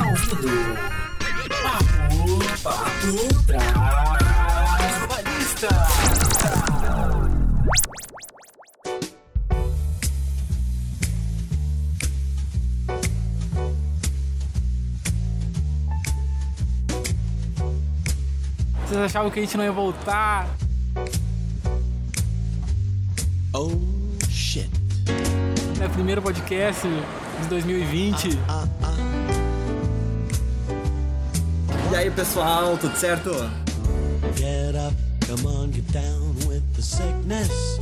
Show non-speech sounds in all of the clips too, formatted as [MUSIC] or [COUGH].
está ouvindo Papo, Papo Trabalhista. Vocês achavam que a gente não ia voltar? Oh shit. Né? Primeiro podcast de 2020. E aí pessoal, tudo certo? Get up, come on, get down with the sickness.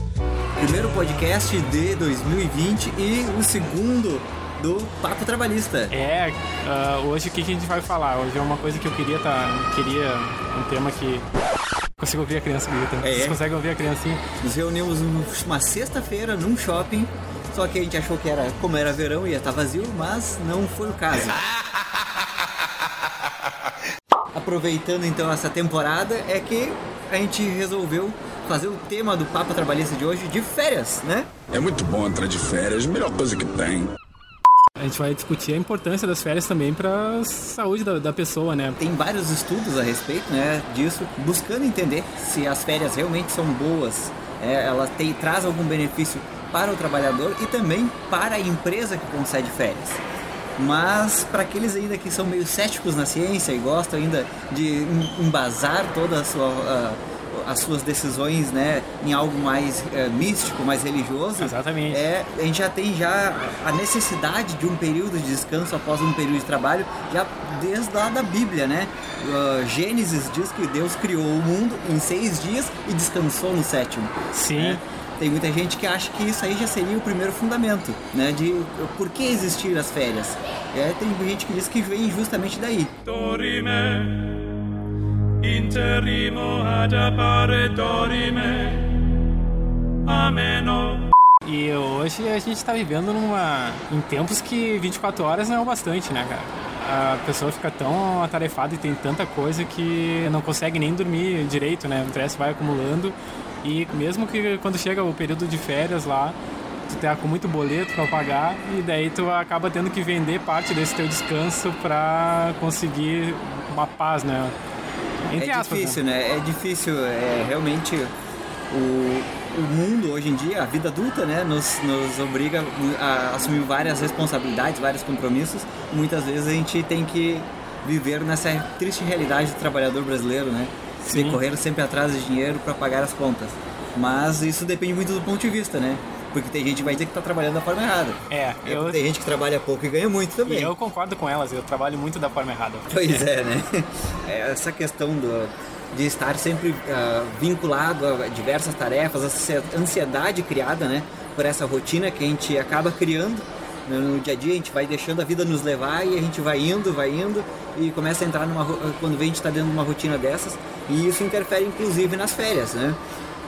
Primeiro podcast de 2020 e o segundo do Papo Trabalhista. É, ah, hoje o que, que a gente vai falar? Hoje é uma coisa que eu queria tá. Queria um tema que. Consigo ouvir a criança gritando. É, Vocês é? conseguem ouvir a criancinha? Nos reunimos numa sexta-feira num shopping, só que a gente achou que era, como era verão, ia estar vazio, mas não foi o caso. [LAUGHS] Aproveitando então essa temporada, é que a gente resolveu fazer o tema do Papo Trabalhista de hoje de férias, né? É muito bom entrar de férias, melhor coisa que tem. A gente vai discutir a importância das férias também pra saúde da, da pessoa, né? Tem vários estudos a respeito né, disso, buscando entender se as férias realmente são boas, é, elas têm, traz algum benefício para o trabalhador e também para a empresa que concede férias. Mas para aqueles ainda que são meio céticos na ciência e gostam ainda de em- embasar toda a sua, ah, as suas decisões né, em algo mais eh, místico, mais religioso, Exatamente. é, a gente já tem já a necessidade de um período de descanso após um período de trabalho, já desde lá da Bíblia, né? Ah, Gênesis diz que Deus criou o mundo em seis dias e descansou no sétimo. Sim. né? Tem muita gente que acha que isso aí já seria o primeiro fundamento, né? De por que existir as férias. É, tem gente que diz que vem justamente daí. dorime, ad appare dorime, ameno. E hoje a gente tá vivendo numa. em tempos que 24 horas não é o bastante, né, cara? A pessoa fica tão atarefada e tem tanta coisa que não consegue nem dormir direito, né? O estresse vai acumulando. E mesmo que quando chega o período de férias lá, tu tá com muito boleto pra pagar e daí tu acaba tendo que vender parte desse teu descanso pra conseguir uma paz, né? Entre é aspas, difícil, né? né? É difícil, é realmente o, o mundo hoje em dia, a vida adulta, né, nos, nos obriga a assumir várias responsabilidades, vários compromissos. Muitas vezes a gente tem que viver nessa triste realidade do trabalhador brasileiro, né? Sim. De correr sempre atrás de dinheiro para pagar as contas. Mas isso depende muito do ponto de vista, né? Porque tem gente que vai dizer que está trabalhando da forma errada. É, E eu, Tem gente que trabalha pouco e ganha muito também. e eu concordo com elas, eu trabalho muito da forma errada. Pois é, né? [LAUGHS] É, Essa questão do, de estar sempre ah, vinculado a diversas tarefas, essa ansiedade criada, né? Por essa rotina que a gente acaba criando né, no dia a dia, a gente vai deixando a vida nos levar e a gente vai indo, vai indo e começa a entrar numa ro- quando vem a gente está dentro de uma rotina dessas e isso interfere inclusive nas férias, né?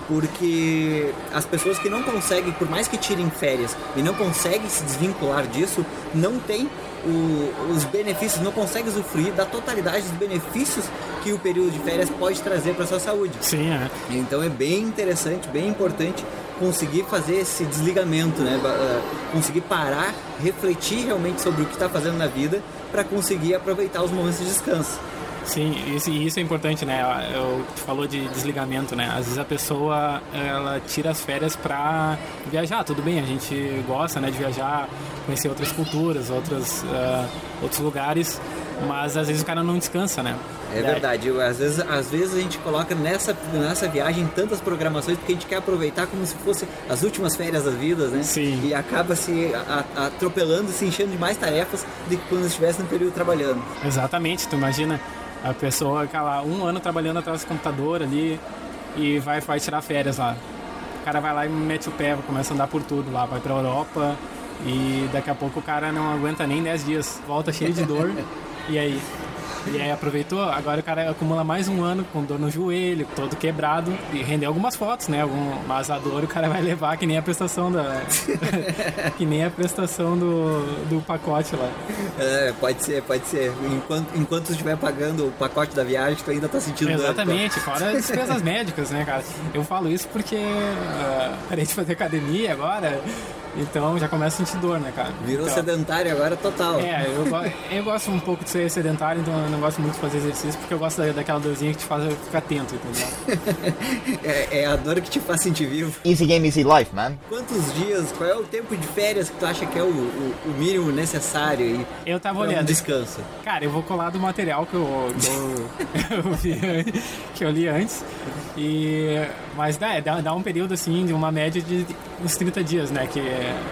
Porque as pessoas que não conseguem, por mais que tirem férias e não conseguem se desvincular disso, não tem o- os benefícios, não conseguem usufruir da totalidade dos benefícios que o período de férias pode trazer para sua saúde. Sim, é. Então é bem interessante, bem importante conseguir fazer esse desligamento, né? Ah, Conseguir parar, refletir realmente sobre o que está fazendo na vida para conseguir aproveitar os momentos de descanso. Sim, isso, isso é importante, né? Eu, tu falou de desligamento, né? Às vezes a pessoa, ela tira as férias pra viajar, tudo bem, a gente gosta, né, de viajar, conhecer outras culturas, outras, ah, outros lugares, mas às vezes o cara não descansa, né? É verdade, às vezes, às vezes a gente coloca nessa, nessa viagem tantas programações porque a gente quer aproveitar como se fosse as últimas férias das vidas, né? Sim. E acaba se atropelando, se enchendo de mais tarefas do que quando estivesse no período trabalhando. Exatamente, tu imagina a pessoa aquela um ano trabalhando atrás do computador ali e vai, vai tirar férias lá. O cara vai lá e mete o pé, começa a andar por tudo lá, vai pra Europa e daqui a pouco o cara não aguenta nem 10 dias, volta cheio de dor. [LAUGHS] e aí? E aí aproveitou, agora o cara acumula mais um ano com dor no joelho, todo quebrado, e rendeu algumas fotos, né? Algum, mas a dor o cara vai levar que nem a prestação da. [LAUGHS] que nem a prestação do, do pacote lá. É, pode ser, pode ser. Enquanto, enquanto tu estiver pagando o pacote da viagem, tu ainda tá sentindo dor. Exatamente, fora [LAUGHS] despesas médicas, né, cara? Eu falo isso porque uh, parei de fazer academia agora Então já começa a sentir dor, né, cara? Virou então, sedentário agora total. É, eu, go- eu gosto um pouco de ser sedentário, então eu não gosto muito de fazer exercício, porque eu gosto da- daquela dorzinha que te faz ficar atento, entendeu? [LAUGHS] É, é a dor que te faz sentir vivo. Easy game, easy life, man. Quantos dias, qual é o tempo de férias que tu acha que é o, o- o mínimo necessário aí Eu tava pra um olhando. descanso? Cara, eu vou colar do material que eu, que eu, eu [LAUGHS] vi, que eu li antes. E, mas dá, dá, dá um período assim de uma média de uns 30 dias, né? Que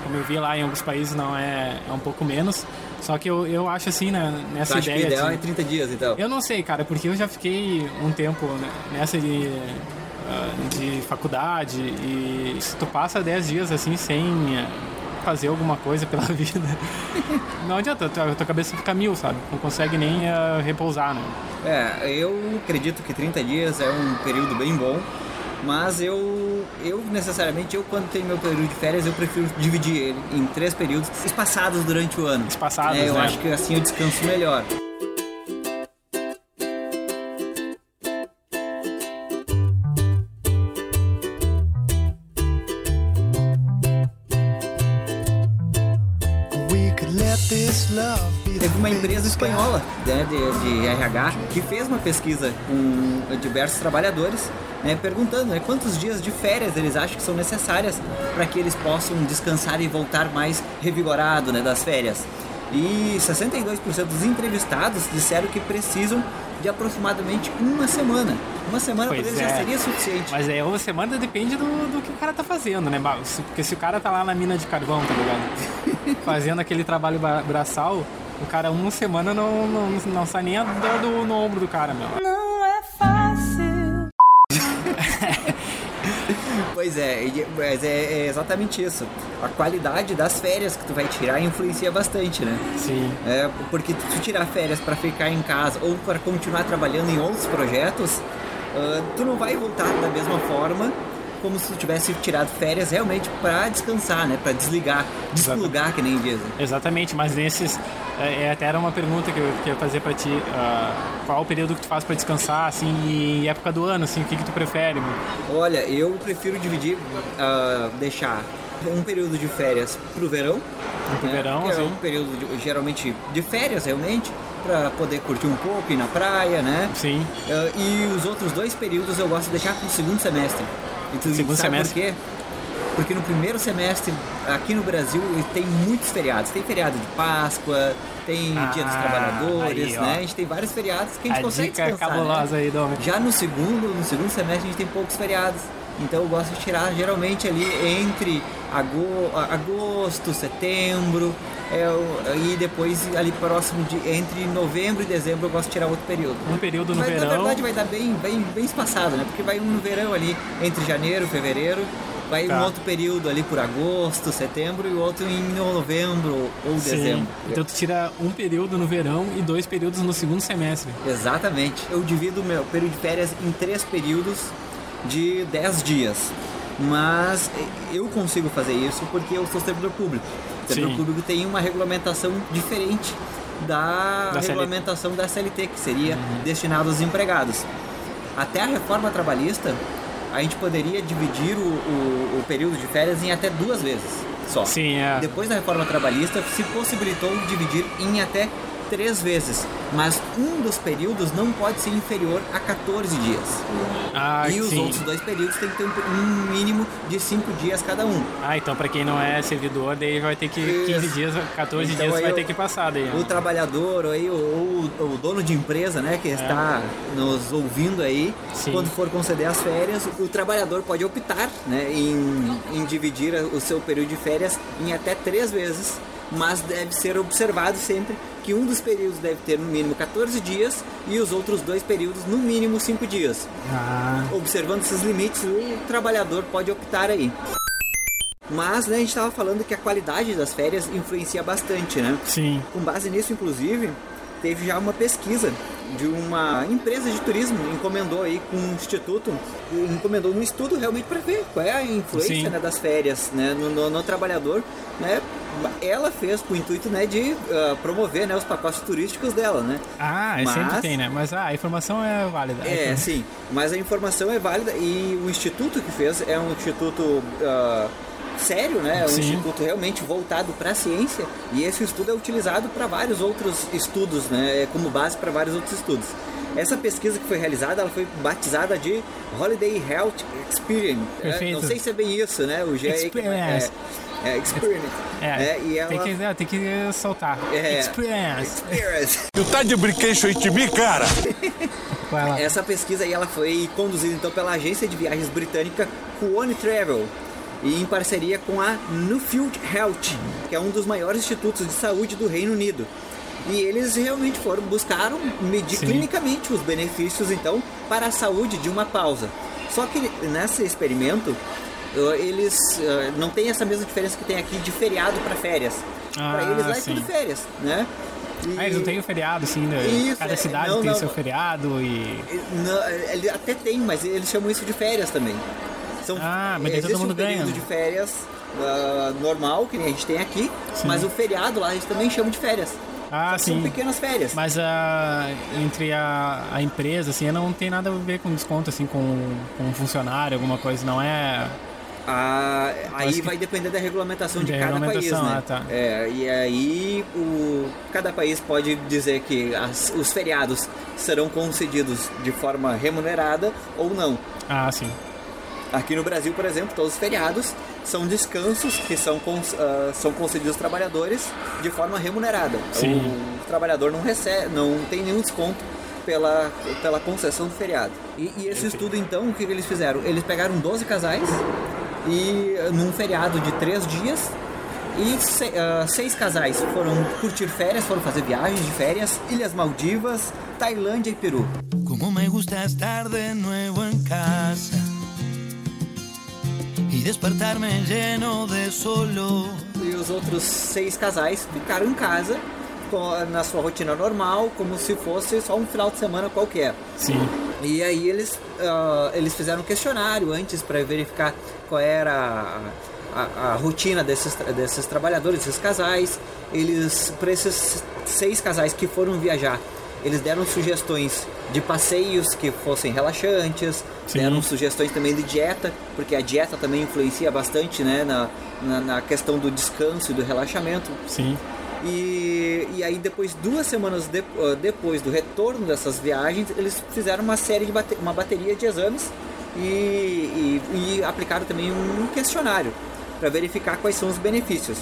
como eu vi lá em alguns países não é, é um pouco menos. Só que eu, eu acho assim, né, Tu nessa acha que o ideia. ideal de- é 30 dias, então? Eu não sei, cara, porque eu já fiquei um tempo né, nessa de, ah, de faculdade e se tu passa 10 dias assim sem fazer alguma coisa pela [LAUGHS] vida, não adianta, tua, tua cabeça fica mil, sabe? Não consegue nem ah, repousar, né? É, eu acredito que 30 dias é um período bem bom, mas eu, eu necessariamente, eu quando tenho meu período de férias, eu prefiro dividir ele em três períodos espaçados durante o ano. Espaçados, É, eu né? acho que assim eu descanso melhor. Teve uma empresa espanhola né, de, de RH que fez uma pesquisa com diversos trabalhadores, né, perguntando né, quantos dias de férias eles acham que são necessárias para que eles possam descansar e voltar mais revigorado né, das férias. E 62% dos entrevistados disseram que precisam de aproximadamente uma semana. Uma semana Pois eles é. já seria suficiente. Mas aí uma semana depende do, do que o cara tá fazendo, né? Porque se o cara tá lá na mina de carvão, tá ligado? [LAUGHS] Fazendo aquele trabalho bra- braçal, o cara uma semana não, não, não sai nem a dor do, no ombro do cara, meu. Pois é, mas é, é exatamente isso. A qualidade das férias que tu vai tirar influencia bastante, né? Sim. É, porque se tu tirar férias para ficar em casa ou para continuar trabalhando em outros projetos, ah, tu não vai voltar da mesma forma como se tivesse tirado férias realmente para descansar, né? Para desligar, desplugar, que nem dizem. Exatamente, mas nesses. É, é, até era uma pergunta que eu queria fazer pra ti. ah, qual o período que tu faz pra descansar, assim, e época do ano, assim, o que, que tu prefere, mano? Olha, eu prefiro dividir, ah, deixar um período de férias pro verão. Pro verão, que é sim. um período de- geralmente de férias, realmente, para poder curtir um pouco, ir na praia, né? Sim. Ah, e os outros dois períodos eu gosto de deixar pro segundo semestre. E Segundo sabe semestre? por quê? Porque no primeiro semestre, aqui no Brasil, tem muitos feriados. Tem feriado de Páscoa, tem Dia dos Ah, Trabalhadores, aí, né? A gente tem vários feriados que a gente A consegue dica descansar, né? cabulosa aí, Dom. Já no segundo, no segundo semestre a gente tem poucos feriados. Então eu gosto de tirar geralmente ali entre agosto, setembro, é, o- e depois ali próximo de entre novembro e dezembro eu gosto de tirar outro período. Um período no Mas na verão. verdade vai dar bem, bem, bem espaçado, né? Porque vai um no verão ali entre janeiro e fevereiro, vai um Tá. outro período ali por agosto, setembro e outro em novembro ou Sim. dezembro. Então tu tira um período no verão e dois períodos no segundo semestre. Exatamente. Eu divido o meu período de férias em três períodos de 10 dias. Mas eu consigo fazer isso porque eu sou servidor público. O servidor público tem uma regulamentação diferente da, Da CLT. regulamentação da CLT, que seria destinada aos empregados. Até a reforma trabalhista, a gente poderia dividir o, o- o período de férias em até duas vezes só. Sim, é. Depois da reforma trabalhista, se possibilitou dividir em até três vezes, mas um dos períodos não pode ser inferior a 14 dias. Ah, e os sim. outros dois períodos têm que ter um, mínimo de 5 dias cada um. Ah, então pra quem não é servidor, daí vai ter que Isso. 15 dias, 14 Então, dias vai eu- ter que passar daí. O né? trabalhador aí, ou, ou o dono de empresa, né, que está nos ouvindo aí, É. Sim. quando for conceder as férias, o trabalhador pode optar né, em, em dividir o seu período de férias em até três vezes, mas deve ser observado sempre que um dos períodos deve ter no mínimo 14 dias e os outros dois períodos no mínimo 5 dias. Ah, Observando esses limites, o trabalhador pode optar aí. Mas né, a gente estava falando que a qualidade das férias influencia bastante, né? sim. Com base nisso, inclusive, teve já uma pesquisa de uma empresa de turismo, encomendou aí com um instituto, encomendou um estudo realmente para ver qual é a influência né, das férias né, no, no- no trabalhador. Né? Ela fez com o intuito né, de ah, promover né, os pacotes turísticos dela, né? Ah, Mas- sempre tem, né? Mas ah, a informação é válida. É, sim, mas a informação é válida e o instituto que fez é um instituto ah, sério, né? É um instituto realmente voltado para a ciência e esse estudo é utilizado para vários outros estudos, né? É como base para vários outros estudos. Essa pesquisa que foi realizada, ela foi batizada de Holiday Health Experience. É, não sei se é bem isso, né? O G aí que- Experience. É, é, Experiment. É? E ela, tem, que, é, tem que soltar. É. Experience. Experience. Tu tá de brinquedo de mim, cara? [LAUGHS] Essa pesquisa aí ela foi conduzida então pela agência de viagens britânica Kuone Travel e em parceria com a Newfield Health, que é um dos maiores institutos de saúde do Reino Unido. E eles realmente foram buscaram medir Sim. clinicamente os benefícios então para a saúde de uma pausa. Só que nesse experimento eles eh, não tem essa mesma diferença que tem aqui de feriado para férias. para Ah, eles lá é sim. tudo férias, né? E- Ah, eles não têm o feriado, assim, né? Isso, Cada é, cidade não, tem não. seu feriado e. Não, ele até tem, mas eles chamam isso de férias também. São, Ah, mas daí todo existe mundo um período ganha. de férias ah, normal, que nem a gente tem aqui, Sim. mas o feriado lá eles também chamam de férias. Ah, que São sim. pequenas férias. Mas a, entre a, a empresa, assim, não tem nada a ver com desconto, assim, com, com um funcionário, alguma coisa, não é. Ah, aí que- vai depender da regulamentação de Da cada país, né? ah, tá. É, e aí o, cada país pode dizer que as- os feriados serão concedidos de forma remunerada ou não. Ah, sim. Aqui no Brasil, por exemplo, todos os feriados são descansos que são, ah, são concedidos aos trabalhadores de forma remunerada. Sim. O trabalhador não recebe, não tem nenhum desconto pela, pela concessão do feriado. E, e esse estudo, então, o que eles fizeram? Eles pegaram 12 casais e ah, num feriado de três dias e se- ah, seis casais foram curtir férias, foram fazer viagens de férias, Ilhas Maldivas, Tailândia e Peru. Como me gusta estar de nuevo en casa y despertarme lleno de solo. E os outros seis casais ficaram em casa na sua rotina normal, como se fosse só um final de semana qualquer. Sim. E aí eles, ah, eles fizeram um questionário antes para verificar qual era a, a- a rotina desses, desses trabalhadores, desses casais. Eles, para esses seis casais que foram viajar, eles deram sugestões de passeios que fossem relaxantes, Sim. deram sugestões também de dieta, porque a dieta também influencia bastante né, na, na, na questão do descanso e do relaxamento. Sim. E, e aí depois, duas semanas de- ah, depois do retorno dessas viagens, eles fizeram uma série de bate- uma bateria de exames e, e- e aplicaram também um questionário para verificar quais são os benefícios.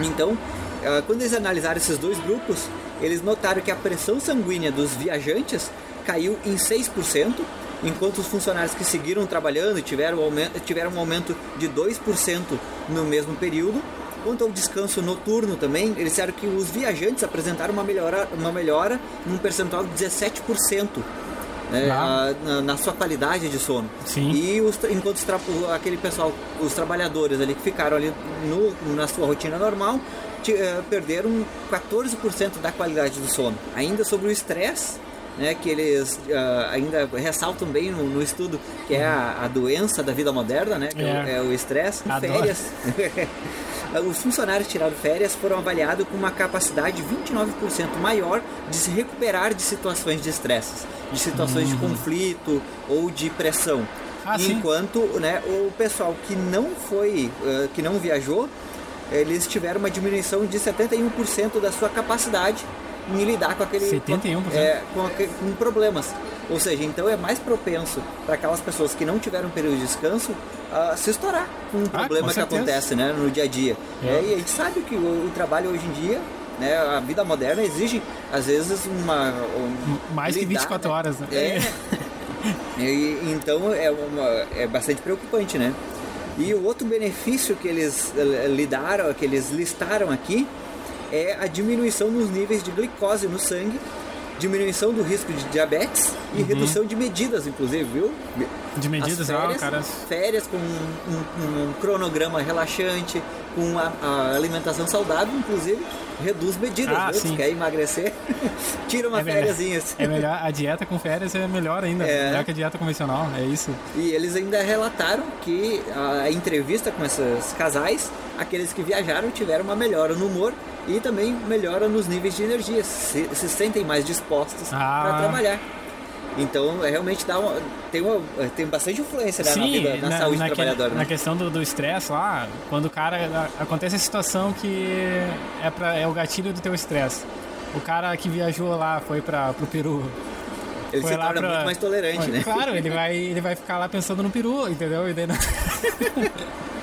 Então, ah, quando eles analisaram esses dois grupos, eles notaram que a pressão sanguínea dos viajantes caiu em 6%, enquanto os funcionários que seguiram trabalhando tiveram, tiveram um aumento de 2% no mesmo período. Quanto ao descanso noturno também, eles disseram que os viajantes apresentaram uma melhora, uma melhora num percentual de 17%. Ah. a- na, na sua qualidade de sono. Sim. E os enquanto os aquele pessoal, os trabalhadores ali que ficaram ali no- na sua rotina normal, eh, perderam 14% da qualidade do sono. Ainda sobre o estresse, né, que eles ah, ainda ressaltam bem no, no estudo, que é a, a doença da vida moderna, né, que é, o- É. é o estresse, férias. [LAUGHS] Os funcionários que tiraram férias foram avaliados com uma capacidade 29% maior de se recuperar de situações de estresse, de situações de conflito ou de pressão. Uhum. Ah. Enquanto né, o pessoal que não foi, eh, que não viajou, eles tiveram uma diminuição de 71% da sua capacidade em lidar com aquele 71%? Com, é, com, com problemas. Ou seja, então é mais propenso para aquelas pessoas que não tiveram um período de descanso a se estourar com um Ah, problema com que acontece né, no dia a dia. É. É, e a gente sabe que o, o trabalho hoje em dia, né, a vida moderna exige às vezes uma um, Mais que lidar, 24 né? horas, né? É. [LAUGHS] E, então é, uma, é bastante preocupante, né? E o outro benefício que eles eh, lidaram, que eles listaram aqui, é a diminuição nos níveis de glicose no sangue, diminuição do risco de diabetes e redução de medidas, inclusive, viu? Uhum. De medidas, As ah, férias, cara. férias com um, um- um cronograma relaxante, com a, a alimentação saudável, inclusive, reduz medidas. Ah, viu? Se sim. quer emagrecer, [LAUGHS] tira uma É fériasinhas. é melhor, a dieta com férias é melhor ainda, É. melhor que a dieta convencional, é isso. E eles ainda relataram que a entrevista com esses casais, aqueles que viajaram tiveram uma melhora no humor e também melhora nos níveis de energia, se, se sentem mais dispostos Ah. para trabalhar. Então, é, realmente dá uma, tem, uma, tem bastante influência né, na, Sim, vida, na, na, saúde do naquele- trabalhador. na Né? questão do estresse lá, quando o cara. Acontece a situação que é, pra, é o gatilho do teu estresse. O cara que viajou lá, foi pra, pro Peru. Ele foi se torna pra- muito mais tolerante, né? Claro, ele [LAUGHS] vai, ele vai ficar lá pensando no peru, entendeu? E daí não- [LAUGHS]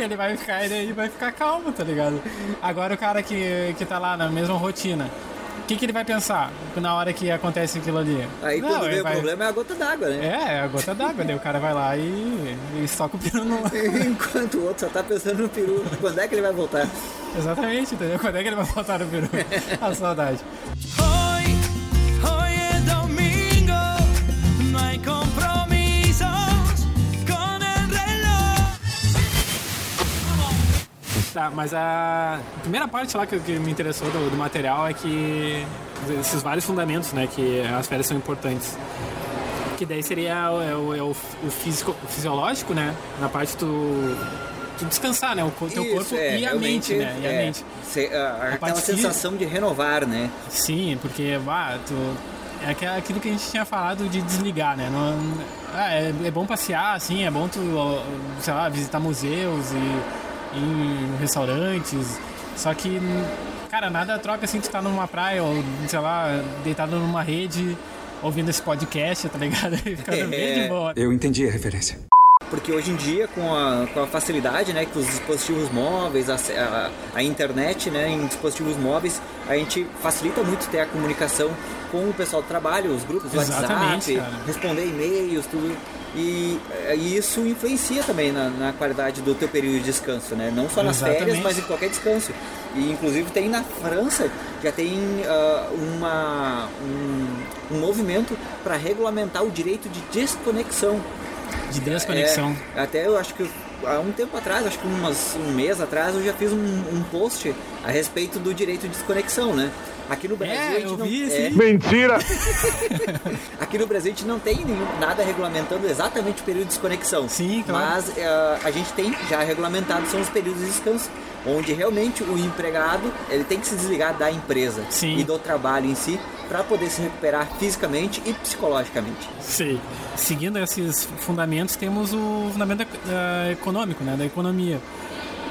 ele vai ficar, ele vai ficar calmo, tá ligado? Agora o cara que, que tá lá na mesma rotina, o que, que ele vai pensar na hora que acontece aquilo ali? Aí Não, quando vem o vai- problema é a gota d'água, né? É, é a gota d'água, daí o cara vai lá e, e soca o peru no. [LAUGHS] Enquanto o outro só tá pensando no peru, quando é que ele vai voltar? Exatamente, entendeu? Quando é que ele vai voltar no peru? [LAUGHS] A saudade. Mas a primeira parte lá que, que me interessou do, do material é que esses vários fundamentos, né, que as férias são importantes. Que daí seria o, é o, é o, o físico, o fisiológico, né, na parte do, do descansar, né, o teu Isso, corpo é, e a mente, né, e a é, mente. se- a- aquela parte física- sensação de renovar, né? Sim, porque, bah, tu, é aqu- aquilo que a gente tinha falado de desligar, né? Não, ah, é, é bom passear, assim, é bom tu, sei lá, visitar museus e em restaurantes. Só que, cara, nada troca assim tu tá numa praia ou, sei lá, deitado numa rede ouvindo esse podcast, tá ligado? [LAUGHS] Ficando bem de É. boa. Eu entendi a referência. Porque hoje em dia, com a, com a facilidade, né, com os dispositivos móveis, a, a, a internet, né, em dispositivos móveis, a gente facilita muito ter a comunicação com o pessoal do trabalho, os grupos do WhatsApp, cara. responder e-mails, tudo. E, eh, e isso influencia também na, na qualidade do teu período de descanso, né? Não só nas Exatamente. férias, mas em qualquer descanso. E inclusive tem na França, já tem ah, uma, um, um movimento para regulamentar o direito de desconexão. De desconexão. É, até eu acho que há um tempo atrás, acho que umas, um mês atrás, eu já fiz um, um post a respeito do direito de desconexão, né? Aqui no Brasil a É, gente eu não vi, é. Mentira! [LAUGHS] aqui no Brasil a gente não tem nenhum, nada regulamentando exatamente o período de desconexão. Sim, claro. Mas eh, a gente tem já regulamentado são os períodos de descanso, onde realmente o empregado ele tem que se desligar da empresa Sim. e do trabalho em si para poder se recuperar fisicamente e psicologicamente. Sim. Seguindo esses fundamentos, temos o fundamento eh, econômico, né, da economia.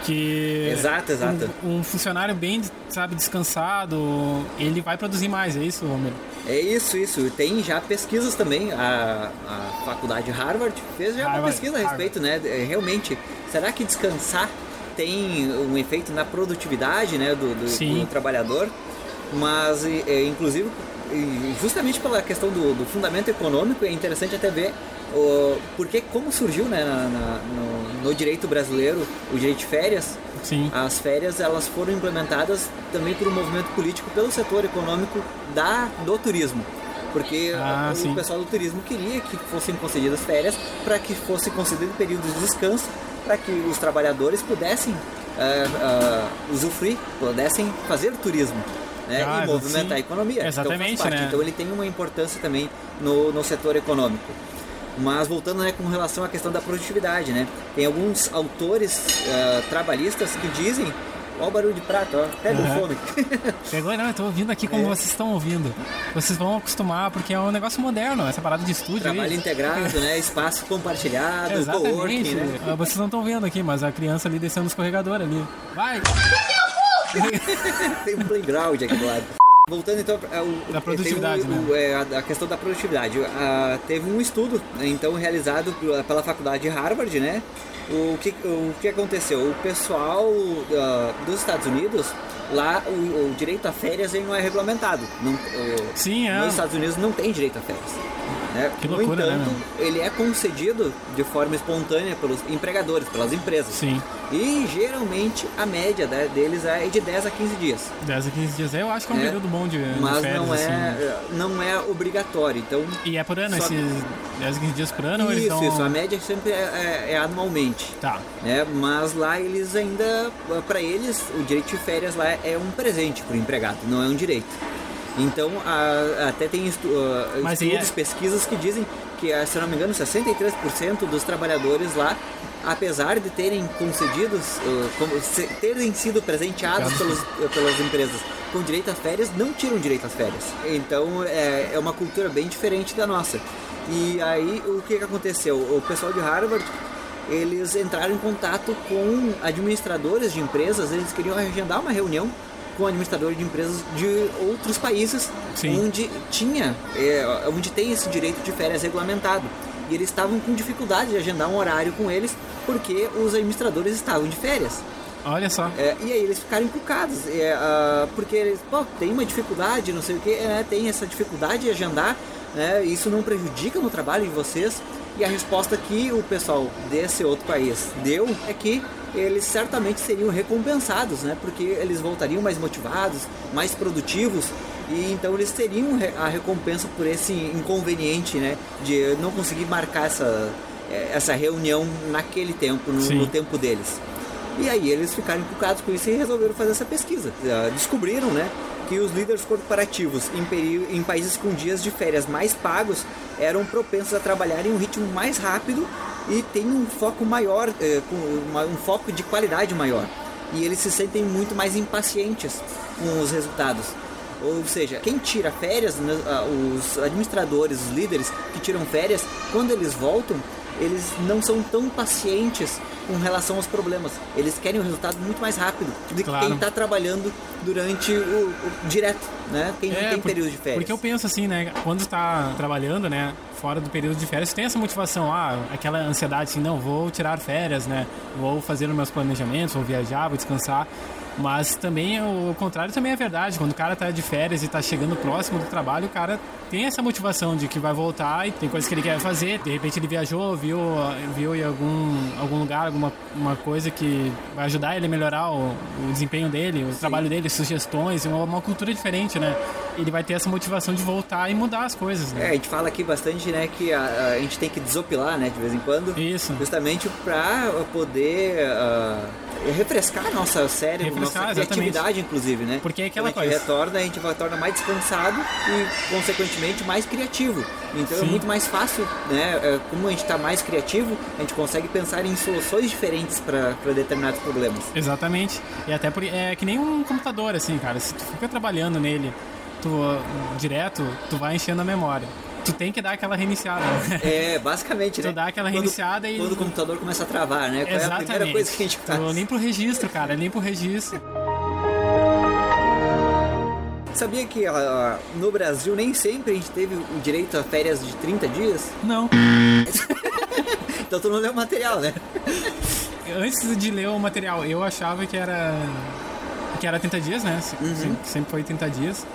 Que Exato, exato. Um, um funcionário bem, sabe, descansado, ele vai produzir mais, é isso, Romero? É isso, isso. Tem já pesquisas também. A, a faculdade Harvard fez já uma Harvard, pesquisa a respeito, né? É, Realmente, será que descansar tem um efeito na produtividade né, do, do- do trabalhador? Mas, é, inclusive, justamente pela questão do, do fundamento econômico, é interessante até ver o, porque como surgiu né, na- na- no, no direito brasileiro o direito de férias. Sim. As férias elas foram implementadas também por um movimento político pelo setor econômico da, do turismo. Porque Ah, o sim. pessoal do turismo queria que fossem concedidas férias para que fosse concedido períodos de descanso para que os trabalhadores pudessem ah, ah, usufruir, pudessem fazer turismo. Né, Ah, e movimentar sim. a economia. Exatamente, então, né? então ele tem uma importância também no, no setor econômico. Mas voltando né, com relação à questão da produtividade, né? Tem alguns autores ah, trabalhistas que dizem. Olha o barulho de prato, ó. Pega o Aham. fone. [LAUGHS] Pegou, não, eu tô ouvindo aqui como É. vocês estão ouvindo. Vocês vão acostumar, porque é um negócio moderno, essa parada de estúdio Trabalho aí. integrado, né? [LAUGHS] Espaço compartilhado, Exatamente. coworking, né? Ah, Vocês não estão vendo aqui, mas a criança ali descendo no escorregador ali. Vai! [LAUGHS] Tem um playground aqui do lado. Voltando então ao Da produtividade, tem o- né? o- é, a, questão da produtividade. Ah, teve um estudo, né, então realizado pela- faculdade de Harvard, né? O que, o que aconteceu? O pessoal ah, dos Estados Unidos, lá o, o direito a férias ele não é regulamentado. Não, o- Sim, é. Nos Estados Unidos não tem direito a férias. Né? Que no loucura, né, entanto, ele é concedido de forma espontânea pelos empregadores, pelas empresas. Sim, E geralmente a média né, deles é de 10 a 15 dias. 10 a 15 dias. Eu acho que é um É, período bom de, de Mas férias, não, assim. é, não é obrigatório. Então, E é por ano, Só- esses 10 a 15 dias por ano ou eles isso, dão... isso. A média sempre é, é- é anualmente. Tá. Né? Mas lá eles ainda, para eles, o direito de férias lá é um presente para o empregado, não é um direito. Então, a- até tem estu, ah, e estudos, é- pesquisas que dizem que, ah, se não me engano, 63% dos trabalhadores lá apesar de terem concedidos, uh, como, se- terem sido presenteados pelos, uh, pelas empresas com direito às férias, não tiram direito às férias. Então é, é uma cultura bem diferente da nossa. E aí o que, que aconteceu? O pessoal de Harvard eles entraram em contato com administradores de empresas, eles queriam agendar uma reunião com administradores de empresas de outros países Sim. onde tinha, é, onde tem esse direito de férias regulamentado. E eles estavam com dificuldade de agendar um horário com eles porque os administradores estavam de férias. Olha só. É, e aí eles ficaram encucados, é, ah, porque eles, pô, tem uma dificuldade, não sei o que, é, tem essa dificuldade de agendar, né, isso não prejudica no trabalho de vocês. E a resposta que o pessoal desse outro país deu é que eles certamente seriam recompensados, né, porque eles voltariam mais motivados, mais produtivos, e então eles teriam a recompensa por esse inconveniente, né, de não conseguir marcar essa, eh, essa reunião naquele tempo, no- no tempo deles. E aí eles ficaram encucados com isso e resolveram fazer essa pesquisa. Ah, Descobriram, né, que os líderes corporativos em, em países com dias de férias mais pagos eram propensos a trabalhar em um ritmo mais rápido e têm um foco maior, uma- um foco de qualidade maior. E eles se sentem muito mais impacientes com os resultados. Ou seja, quem tira férias, né, os administradores, os líderes que tiram férias, quando eles voltam, eles não são tão pacientes com relação aos problemas. Eles querem um resultado muito mais rápido do que Claro. quem está trabalhando durante o, o direto, né? Quem não tem por- período de férias. Porque eu penso assim, né? Quando está trabalhando, né? Fora do período de férias, tem essa motivação, ah, aquela ansiedade assim, não, vou tirar férias, né? Vou fazer os meus planejamentos, vou viajar, vou descansar. Mas também o contrário também é verdade. Quando o cara tá de férias e tá chegando próximo do trabalho, o cara tem essa motivação de que vai voltar e tem coisas que ele quer fazer. De repente ele viajou, viu, viu em algum, algum lugar, alguma uma coisa que vai ajudar ele a melhorar o, o desempenho dele, o trabalho dele, sugestões, uma, uma cultura diferente, né? Ele vai ter essa motivação de voltar e mudar as coisas, É, né? a gente fala aqui bastante, né, que a, a gente tem que desopilar, né, de vez em quando. Isso. Justamente para poder ah, refrescar nossa cérebro, Refrescar, nossa criatividade, inclusive, né? Porque é aquela Quando a gente coisa. retorna, a gente vai torna mais descansado e, consequentemente, mais criativo. Então é Sim. muito mais fácil, né? é, Como a gente está mais criativo, a gente consegue pensar em soluções diferentes para determinados problemas. Exatamente. E até por, é que nem um computador, assim, cara. Se tu fica trabalhando nele tu, direto, tu vai enchendo a memória. Tu tem que dar aquela reiniciada. né? É, basicamente, Tu né? dá aquela Quando- reiniciada e- Quando o computador começa a travar, né? Qual é a Exatamente. primeira coisa que a gente faz? Tu limpa o registro, cara. Limpa o registro. Sabia que ah, no Brasil nem sempre a gente teve o direito a férias de 30 dias? Não. [LAUGHS] Então tu não leu o material, né? Antes de ler o material, eu achava que era. que era 30 dias, né? Uhum. se- Sempre foi 30 dias.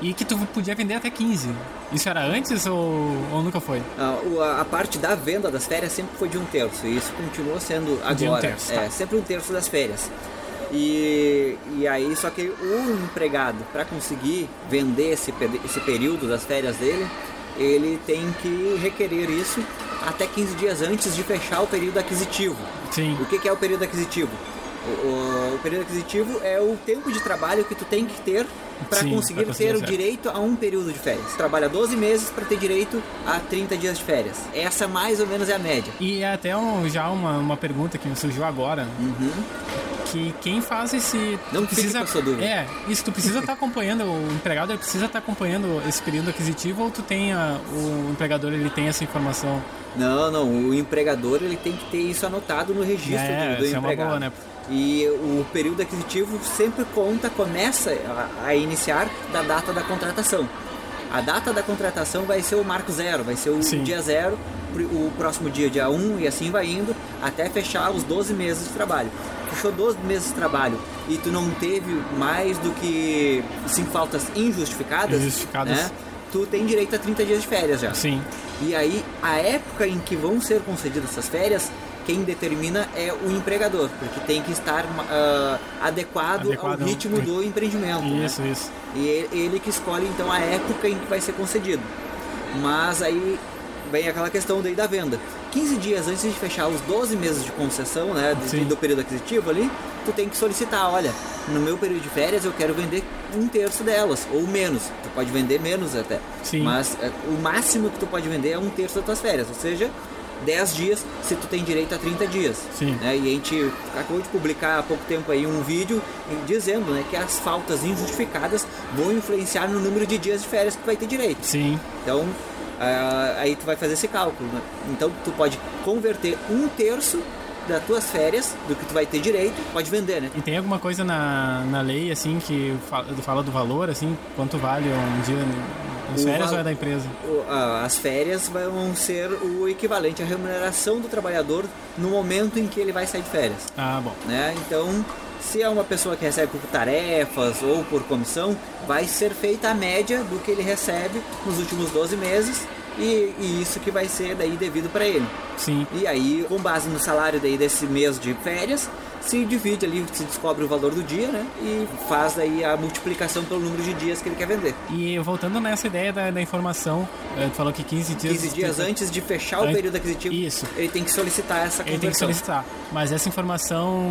E que tu podia vender até 15. Isso era antes ou, ou nunca foi? Ah, a, a parte da venda das férias sempre foi de um terço e isso continua sendo agora. De um terço, tá. É, sempre um terço das férias. E, e aí, só que o empregado, para conseguir vender esse, esse período das férias dele, ele tem que requerer isso até 15 dias antes de fechar o período aquisitivo. Sim. O que, que é o período aquisitivo? O, o- o período aquisitivo é o tempo de trabalho que tu tem que ter para conseguir conseguir ter o as férias. direito a um período de férias. Trabalha 12 meses para ter direito a 30 dias de férias. Essa mais ou menos é a média. E é até um- já uma, uma pergunta que me surgiu agora. Que quem faz esse. Uhum. Não precisa. É, isso, tu precisa estar [LAUGHS] acompanhando, o empregado ele precisa estar acompanhando esse período aquisitivo ou tu tem a- o empregador ele tem essa informação? Não, não, o empregador ele tem que ter isso anotado no registro É, do, do essa é uma empregado. boa, né? E o período aquisitivo sempre conta, começa a, a iniciar da data da contratação. A data da contratação vai ser o marco zero, vai ser o Sim. dia zero, o próximo dia, dia 1, um, e assim vai indo, até fechar os 12 meses de trabalho. Fechou 12 meses de trabalho e tu não teve mais do que cinco faltas injustificadas, Injustificadas. né? Tu tem direito a 30 dias de férias já. Sim. E aí, a época em que vão ser concedidas essas férias, quem determina é o empregador, porque tem que estar ah, adequado, Adequado ao ritmo do empreendimento. né? Isso, isso. E ele- que escolhe então a época em que vai ser concedido. Mas aí vem aquela questão daí da venda. 15 dias antes de fechar os 12 meses de concessão, né, Sim. do período aquisitivo ali, tu tem que solicitar, olha, no meu período de férias eu quero vender um terço delas, ou menos. Tu pode vender menos até. Sim. Mas é, o máximo que tu pode vender é um terço das tuas férias, ou seja, 10 dias se tu tem direito a 30 dias. Sim. Né? E a gente acabou de publicar há pouco tempo aí um vídeo dizendo né, que as faltas injustificadas vão influenciar no número de dias de férias que tu vai ter direito. Sim. Então, ah, aí tu vai fazer esse cálculo. Né? Então, tu pode converter um terço das tuas férias, do que tu vai ter direito, pode vender, né? E tem alguma coisa na, na lei, assim, que fala, fala do valor, assim, quanto vale um dia nas O férias val- ou é da empresa? O- ah, As férias vão ser o equivalente à remuneração do trabalhador no momento em que ele vai sair de férias. Ah, bom. né? Então, se é uma pessoa que recebe por tarefas ou por comissão, vai ser feita a média do que ele recebe nos últimos 12 meses e, e isso que vai ser daí devido para ele. Sim. E aí, com base no salário daí desse mês de férias, se divide ali, se descobre o valor do dia, né? E faz daí a multiplicação pelo número de dias que ele quer vender. E voltando nessa ideia da, da informação, eh, tu falou que 15 dias... 15 dias antes de fechar o período aquisitivo, Isso. ele tem que solicitar essa Ele tem que conversão. solicitar. Mas essa informação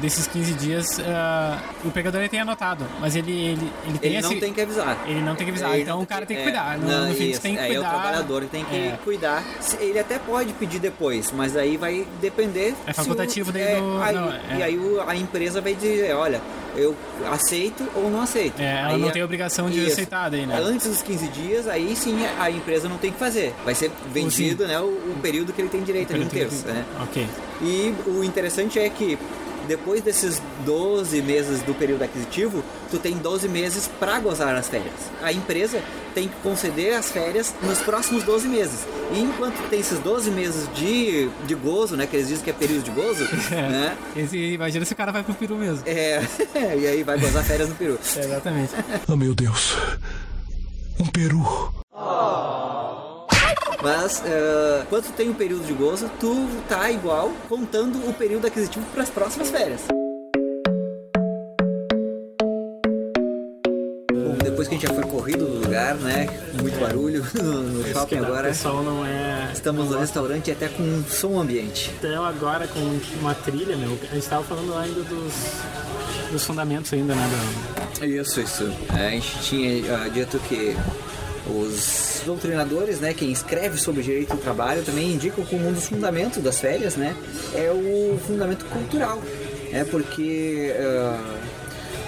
desses 15 dias, ah, o empregador ele tem anotado. Mas ele, ele, ele tem Ele não esse- tem que avisar. Ele não tem que avisar. Ele então não o cara tem que é, cuidar. No, não, no fim, isso, tem que aí cuidar. é o trabalhador que tem que É. cuidar. Ele até pode pedir depois, mas aí vai depender. É se o- facultativo daí é, do- aí- não, é. E aí o- a empresa vai dizer, olha, eu aceito ou não aceito. É, ela Aí não a- tem obrigação de isso. aceitar daí, né? Antes dos 15 dias, aí sim a empresa não tem que fazer. Vai ser vendido né, o, o período que ele tem direito, ali, um terço. Né? Ok. E o interessante é que depois desses 12 meses do período aquisitivo, tu tem 12 meses para gozar as férias. A empresa tem que conceder as férias nos próximos 12 meses. E enquanto tem esses 12 meses de, de gozo, né, que eles dizem que é período de gozo, [LAUGHS] né? Esse, imagina se o cara vai pro peru mesmo. É, [LAUGHS] e aí vai gozar férias no peru. É, [LAUGHS] exatamente. Oh, meu Deus. Um peru. Mas eh, quando tu tem um período de gozo, tu tá igual contando o período aquisitivo para as próximas férias. Bom, depois que a gente já foi corrido do lugar, né? Muito barulho [LAUGHS] no, shopping O agora. pessoal não é. Estamos no restaurante até com som ambiente. Então agora com uma trilha, meu. A gente tava falando ainda dos, dos fundamentos ainda, né? da- Isso, isso. É, a gente tinha ah, dito que os doutrinadores, né, quem escreve sobre direito do trabalho, também indicam como um dos fundamentos das férias, né, é o fundamento cultural, é porque ah,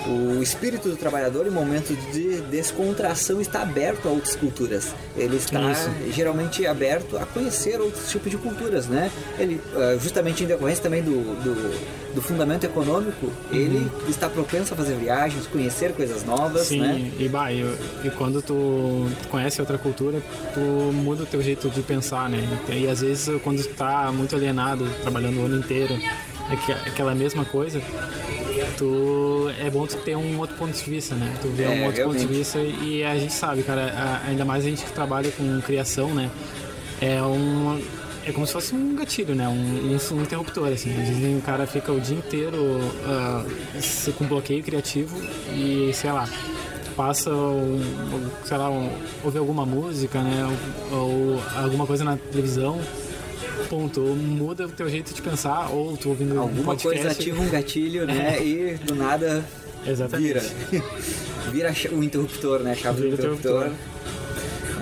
o espírito do trabalhador em momentos de descontração está aberto a outras culturas. Ele está Isso. geralmente aberto a conhecer outros tipos de culturas, né? Ele, ah, justamente em decorrência também do, do, do fundamento econômico, ele está propenso a fazer viagens, conhecer coisas novas, Sim, né? e, bah, e, e quando tu conhece outra cultura, tu muda o teu jeito de pensar, né? E, às vezes quando tu tá muito alienado, trabalhando o ano inteiro, é que- aquela mesma coisa, tu é bom tu ter um outro ponto de vista, né? Tu vê É, um outro ponto de realmente. vista e a gente sabe, cara, a- ainda mais a gente que trabalha com criação, né? É um é como se fosse um gatilho, né? Um, um, um interruptor, assim. Vezes o cara fica o dia inteiro se- com bloqueio criativo e, sei lá, passa, um, sei lá, um, ouve alguma música, né? Ou, ou alguma coisa na televisão, ponto. Ou muda o teu jeito de pensar, ou tu ouvindo um Alguma podcast. coisa ativa um gatilho, né? E do nada Exatamente. vira. [LAUGHS] Vira a cha- o interruptor, né? A chave do Vira o interruptor. interruptor.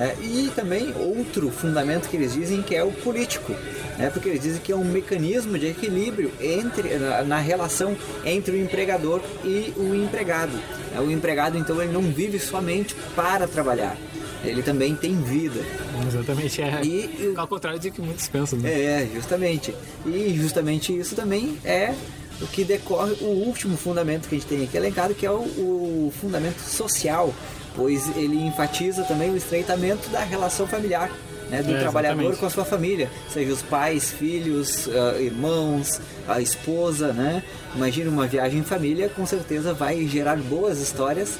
É, e também outro fundamento que eles dizem que é o político. Né? Porque eles dizem que é um mecanismo de equilíbrio entre, na, na relação entre o empregador e o empregado. É, O empregado, então, ele não vive somente para trabalhar. Ele também tem vida. Exatamente, é. E- ao contrário de que muitos pensam, né? É, justamente. E justamente isso também é o que decorre o último fundamento que a gente tem aqui elencado, que é o, o fundamento social, pois ele enfatiza também o estreitamento da relação familiar. Né, do É, trabalhador exatamente. com a sua família, seja os pais, filhos, ah, irmãos, a esposa, né? Imagina uma viagem em família, com certeza vai gerar boas histórias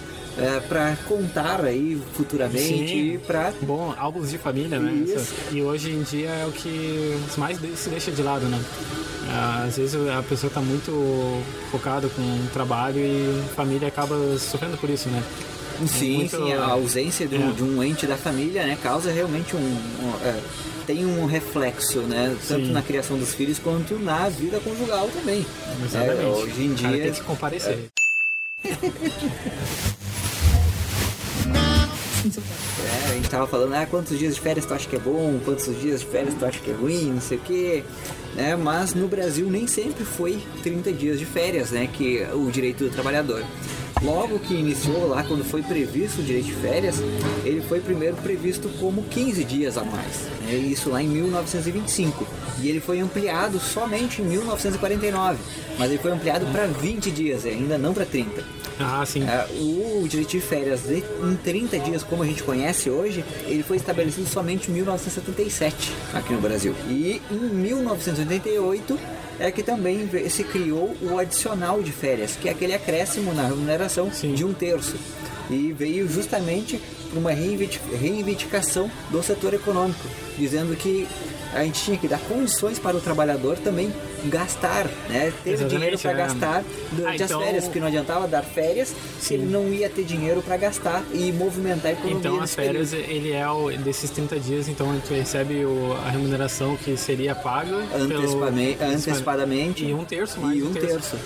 para contar aí futuramente Sim. e para Bom, álbuns de família, né? Isso. E hoje em dia é o que mais se deixa de lado, né? Ah, Às vezes a pessoa está muito focada com o trabalho e a família acaba sofrendo por isso, né? Sim, muito- sim, a ausência de um, É. de um ente da família, né, causa realmente um, um, é, tem um reflexo, né, tanto Sim. na criação dos filhos quanto na vida conjugal também. Exatamente. É, hoje em O cara dia tem que comparecer. [LAUGHS] É, a gente tava falando, ah, quantos dias de férias tu acha que é bom, quantos dias de férias tu acha que é ruim, não sei o quê. Né? Mas no Brasil nem sempre foi 30 dias de férias, né? Que o direito do trabalhador. Logo que iniciou lá, quando foi previsto o direito de férias, ele foi primeiro previsto como 15 dias a mais. né? Isso lá em 1925. E ele foi ampliado somente em 1949. Mas ele foi ampliado para 20 dias, ainda não para 30. Ah, sim. É, o direito de férias de, em 30 dias, como a gente conhece hoje, ele foi estabelecido somente em 1977 aqui no Brasil. E em 1988 é que também se criou o adicional de férias, que é aquele acréscimo na remuneração Sim. de um terço. E veio justamente por uma reivindic- reivindicação do setor econômico, dizendo que a gente tinha que dar condições para o trabalhador também gastar, né? ter Exatamente, dinheiro para é. gastar durante Ah, as então- férias, porque não adiantava dar férias se ele não ia ter dinheiro para gastar e movimentar a economia. Então as férias, período. ele é o, desses 30 dias, então tu recebe o, a remuneração que seria paga Antecipame- pelo, antecipadamente E um terço mais e um um terço. terço.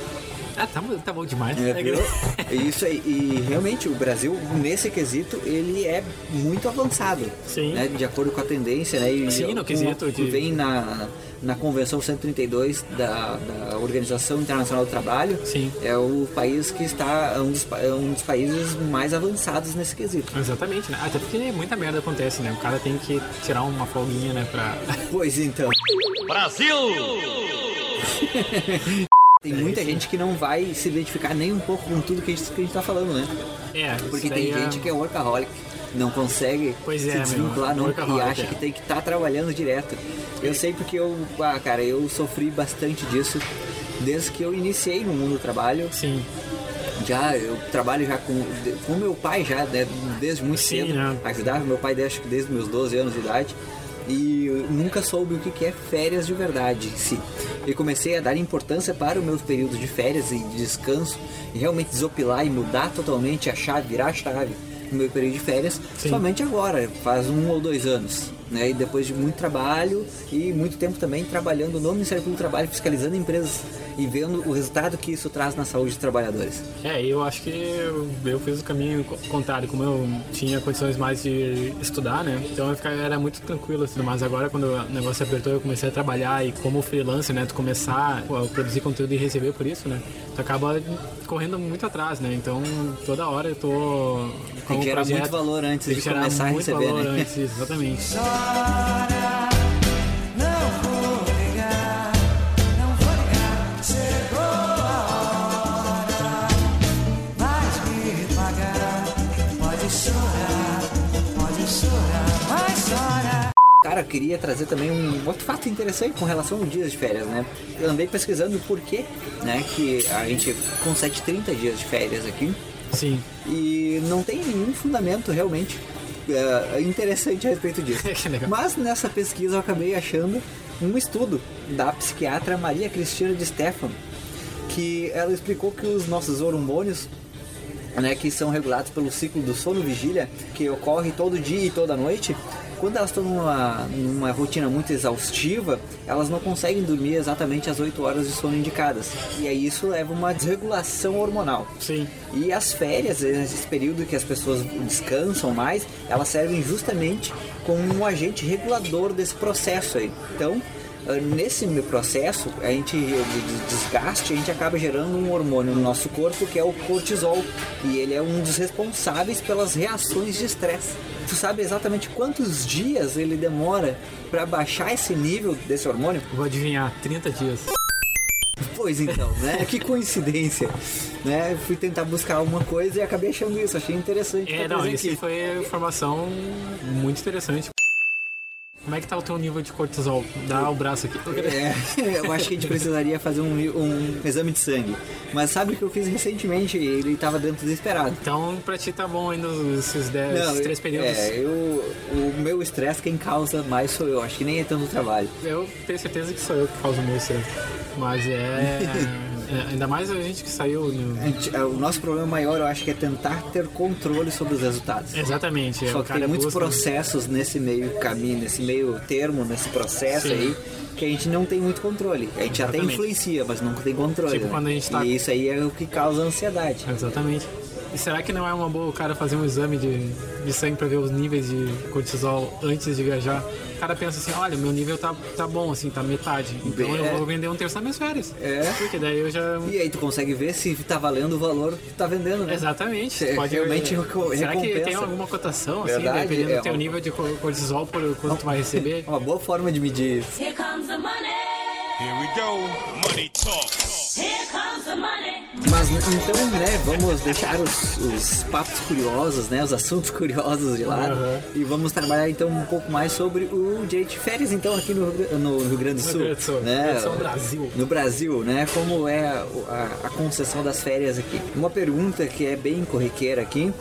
Ah, tá, bom- tá bom demais. É, É que- viu? Isso aí. E realmente o Brasil, nesse quesito, ele é muito avançado. Sim. Né? De acordo com a tendência, né? E Sim, no quesito de- Vem na, na Convenção 132 da, da Organização Internacional do Trabalho. Sim. É o país que está. É um dos, é um dos países mais avançados nesse quesito. Exatamente, né? Até porque muita merda acontece, né? O cara tem que tirar uma folguinha, né? Pra... Pois então. [LAUGHS] Tem muita gente que não vai se identificar nem um pouco com tudo que a gente, que a gente tá falando, né? É, Porque tem gente que é workaholic, não consegue Pois se é, meu, desvincular não, e acha é. que tem que estar trabalhando direto. Eu sei porque eu, ah, cara, eu sofri bastante disso desde que eu iniciei no mundo do trabalho. Sim, Já eu trabalho já com com meu pai já, né, desde muito Sim, cedo. né? Ajudava meu pai desde, desde meus 12 anos de idade. E nunca soube o que que é férias de verdade em si. E comecei a dar importância para os meus períodos de férias e de descanso, e realmente desopilar e mudar totalmente a chave, virar a chave no meu período de férias, Sim. somente agora, faz um ou dois anos. Né? E depois de muito trabalho e muito tempo também trabalhando no Ministério Público do Trabalho, fiscalizando empresas e vendo o resultado que isso traz na saúde dos trabalhadores. É, eu acho que eu, eu fiz o caminho co- contrário, como eu tinha condições mais de estudar, né? Então eu ficava, era muito tranquilo tudo mais. Agora, quando o negócio apertou, eu comecei a trabalhar e como freelancer, né? Tu começar a produzir conteúdo e receber por isso, né? Tu acaba correndo muito atrás, né? Então toda hora eu tô com Tem que gerar projeto, muito valor antes de começar a receber, valor né? antes, exatamente. [LAUGHS] Cara, eu queria trazer também um outro fato interessante com relação aos dias de férias, né? Eu andei pesquisando o porquê, né, que a gente concede 30 dias de férias aqui Sim. e não tem nenhum fundamento realmente é, interessante a respeito disso. [LAUGHS] Mas nessa pesquisa eu acabei achando um estudo da psiquiatra Maria Cristina de Stefano, que ela explicou que os nossos hormônios né, que são regulados pelo ciclo do sono vigília, que ocorre todo dia e toda noite, quando elas estão numa, numa rotina muito exaustiva, elas não conseguem dormir exatamente as 8 horas de sono indicadas. E aí isso leva a uma desregulação hormonal. Sim. E as férias, esse período que as pessoas descansam mais, elas servem justamente como um agente regulador desse processo aí. Então, ah, nesse processo, a gente de desgaste, a gente acaba gerando um hormônio no nosso corpo que é o cortisol, e ele é um dos responsáveis pelas reações de estresse. Tu sabe exatamente quantos dias ele demora para baixar esse nível desse hormônio? Vou adivinhar, 30 dias. Pois então, né? [LAUGHS] Que coincidência. Né? Fui tentar buscar uma coisa e acabei achando isso, achei interessante. É, não, isso aqui. foi informação muito interessante. Como é que tá o teu nível de cortisol? Dá o braço aqui. É, [LAUGHS] eu acho que a gente precisaria fazer um, um exame de sangue. Mas sabe o que eu fiz recentemente? Ele estava dentro desesperado. Então, pra ti tá bom ainda esses 10, esses três períodos. É, eu, o meu estresse quem causa mais sou eu. Acho que nem é tanto trabalho. Eu tenho certeza que sou eu que causo o meu estresse. Mas é, [LAUGHS] é, Ainda mais a gente que saiu. No... Gente- é, o nosso problema maior, eu acho que é tentar ter controle sobre os resultados. Exatamente. é, Só que tem muitos busca- processos nesse meio caminho, nesse meio termo, nesse processo Sim. aí, que a gente não tem muito controle. A gente até Exatamente. influencia, mas não tem controle. Tipo né? quando a gente tá- E isso aí é o que causa ansiedade. Exatamente. E será que não é uma boa o cara fazer um exame de, de sangue pra ver os níveis de cortisol antes de viajar? O cara pensa assim, olha, meu nível tá, tá bom, assim, tá metade. Então É. eu vou vender um terço nas minhas férias. É. Porque daí eu já. E aí tu consegue ver se tá valendo o valor que tu tá vendendo, né? Exatamente. Pode, realmente reco- Será que tem alguma cotação, assim, Verdade, dependendo é do teu uma- nível de co- cortisol por quanto tu vai receber? Uma boa forma de medir isso. Here comes the money. Here we go. Mas então, né, vamos deixar os, os papos curiosos, né, os assuntos [LAUGHS] curiosos de lado Aham. e vamos trabalhar então um pouco mais sobre o direito de férias então aqui no, no Rio Grande do No Sul, Rio Grande do Sul, né? Sul, Brasil. No Brasil, né, como é a, a- a concessão das férias aqui. Uma pergunta que é bem corriqueira aqui,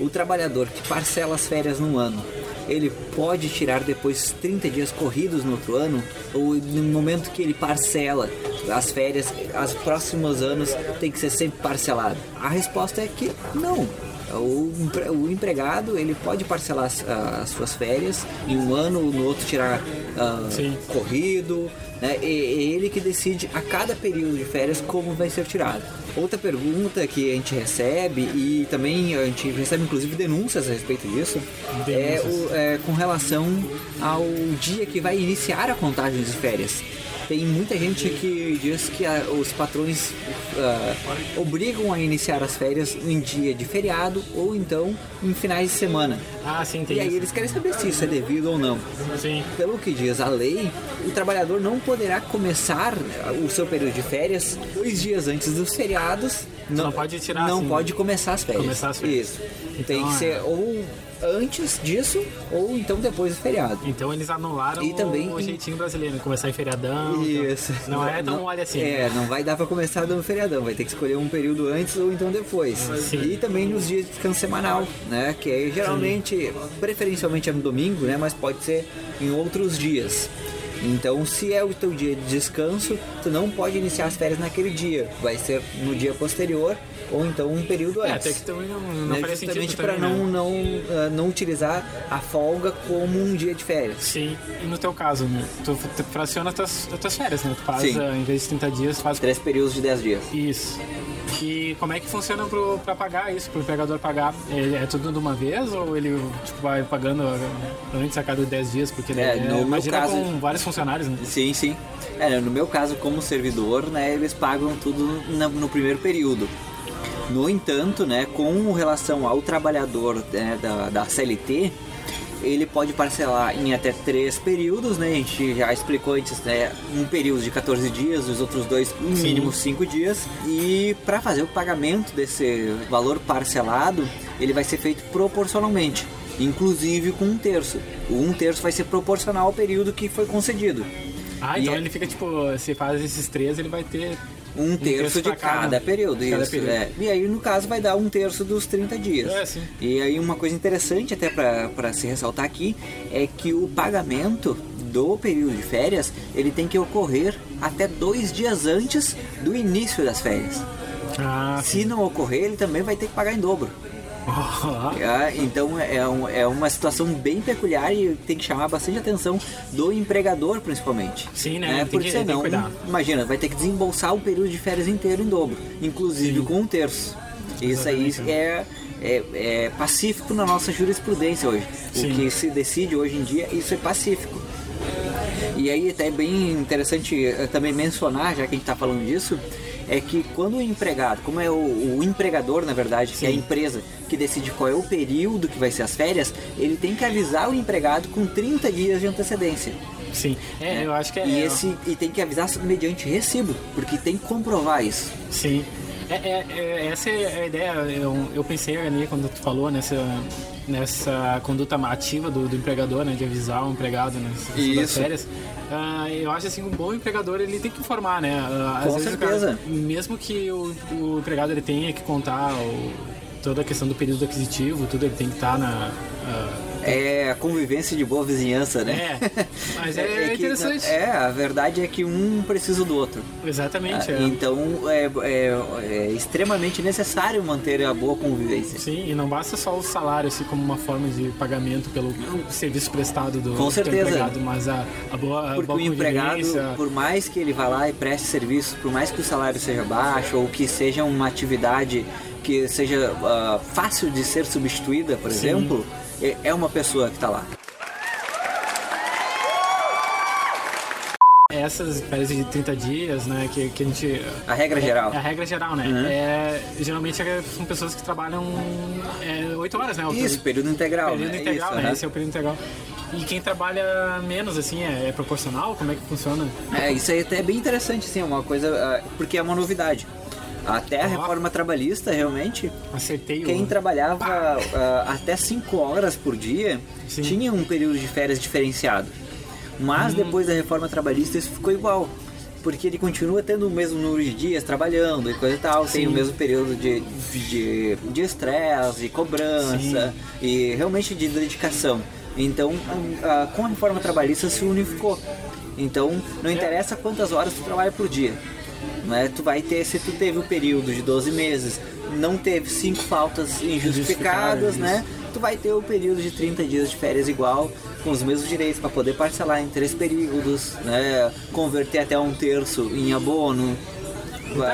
o trabalhador que parcela as férias num ano, ele pode tirar depois 30 dias corridos no outro ano? Ou no momento que ele parcela as férias, os próximos anos tem que ser sempre parcelado? A resposta é que não. O, o empregado ele pode parcelar as, as suas férias em um ano, no outro tirar Sim. corrido, né? E, é ele que decide a cada período de férias como vai ser tirado. Outra pergunta que a gente recebe e também a gente recebe inclusive denúncias a respeito disso é, o- é com relação ao dia que vai iniciar a contagem de férias. Tem muita gente que diz que ah, os patrões ah, obrigam a iniciar as férias em dia de feriado ou então em finais de semana. Ah, sim, tem E aí isso. eles querem saber se isso é devido ou não. Sim. Pelo que diz a lei, o trabalhador não poderá começar né, o seu período de férias dois dias antes dos feriados. Não pode tirar, Não assim, pode começar as férias. começar as férias. Isso. Tem Então, que é. ser ou antes disso ou então depois do feriado. Então eles anularam E também- o, jeitinho brasileiro, né? começar em feriadão. Isso. Então, não é tão mole assim. É, não vai dar pra começar no feriadão, vai ter que escolher um período antes ou então depois. Sim. E também nos dias de descanso semanal, né? Que aí geralmente, preferencialmente é no domingo, né? Mas pode ser em outros dias. Então, se é o teu dia de descanso, tu não pode iniciar as férias naquele dia. Vai ser no dia posterior ou então um período É, antes. até que também não, não né? faria Justamente para não, né? não, ah, não utilizar a folga como um dia de férias. Sim, e no teu caso, né? Tu, tu fraciona as tuas, as tuas férias, né? Tu faz, Sim. ah, em vez de 30 dias, faz Três períodos de 10 dias. isso. E como é que funciona pro, pra pagar isso, pro empregador pagar? É, é tudo de uma vez ou ele tipo, vai pagando ah, antes a cada 10 dias? Porque ele É, no meu imagina caso- com vários funcionários, né? Sim, sim. É, no meu caso, como servidor, né, eles pagam tudo na- no primeiro período. No entanto, né, com relação ao trabalhador né, da, da CLT, ele pode parcelar em até três períodos, né? A gente já explicou antes, né? Um período de 14 dias, os outros dois, no mínimo 5 dias. E para fazer o pagamento desse valor parcelado, ele vai ser feito proporcionalmente, inclusive com um terço. O um terço vai ser proporcional ao período que foi concedido. Ah, E então é- ele fica tipo, se faz esses três, ele vai ter. Um terço de pra cada- cada período, cada isso. período. é. E aí, no caso, vai dar um terço dos 30 dias. É, sim. E aí, uma coisa interessante, até para se ressaltar aqui, é que o pagamento do período de férias, ele tem que ocorrer até dois dias antes do início das férias. Ah, Se não ocorrer, ele também vai ter que pagar em dobro. Ah, [LAUGHS] Ah, então é, um- é uma situação bem peculiar e tem que chamar bastante atenção do empregador, principalmente. Sim, né? Tem Porque que- senão, imagina, vai ter que desembolsar o período de férias inteiro em dobro, inclusive com um terço. Isso aí é, é, é pacífico na nossa jurisprudência hoje. Sim. O que se decide hoje em dia, isso é pacífico. E aí até é bem interessante eh, também mencionar, já que a gente está falando disso, é que quando o empregado, como é o, o empregador na verdade, que é a empresa que decide qual é o período que vai ser as férias, ele tem que avisar o empregado com 30 dias de antecedência. sim. É, eu acho que é. E, esse, e tem que avisar mediante recibo, porque tem que comprovar isso. Sim. É, é- é- essa é a ideia. Eu, eu pensei ali quando tu falou nessa, nessa conduta ativa do, do empregador, né? De avisar o empregado nas, férias. Ah, eu acho assim, um bom empregador ele tem que informar, né? Ah, Com cara- certeza. mesmo que o, o empregado ele tenha que contar o- toda a questão do período aquisitivo, tudo ele tem que estar na. ah, É a convivência de boa vizinhança, né? É, mas é [LAUGHS] que- interessante. É, a verdade é que um precisa do outro. Exatamente. Ah, é. Então é, é- é extremamente necessário manter a boa convivência. Sim, e não basta só o salário assim como uma forma de pagamento pelo serviço prestado do, Com certeza. empregado, mas a, a boa, a Porque boa o empregado, convivência, por mais que ele vá lá e preste serviço, por mais que o salário seja baixo ou que seja uma atividade que seja ah, fácil de ser substituída, por exemplo, é- é uma pessoa que está lá. Essas férias de 30 dias, né, que, que a gente... A regra geral. É a regra geral, né? Uhum. É, geralmente é- são pessoas que trabalham é, 8 horas, né? Isso, período integral. período né? integral, Isso, né? aham. Esse é o período integral. E quem trabalha menos, assim, é, é proporcional? Como é que funciona? É, isso aí até é bem interessante, assim, é uma coisa. ah, porque é uma novidade. Até a reforma trabalhista, realmente, Acertei quem trabalhava ah, até 5 horas por dia Sim. tinha um período de férias diferenciado. Mas Hum. depois da reforma trabalhista isso ficou igual. Porque ele continua tendo o mesmo número de dias trabalhando e coisa e tal, tem Sim. o mesmo período de de de estresse, de cobrança e realmente de dedicação. Então, ah, com a reforma trabalhista se unificou. Então, não interessa quantas horas tu trabalha por dia. Né? Tu vai ter, se tu teve o período de 12 meses, não teve cinco faltas injustificadas, né? Tu vai ter o período de 30 dias de férias igual, com os mesmos direitos para poder parcelar em três períodos, né? Converter até um terço em abono.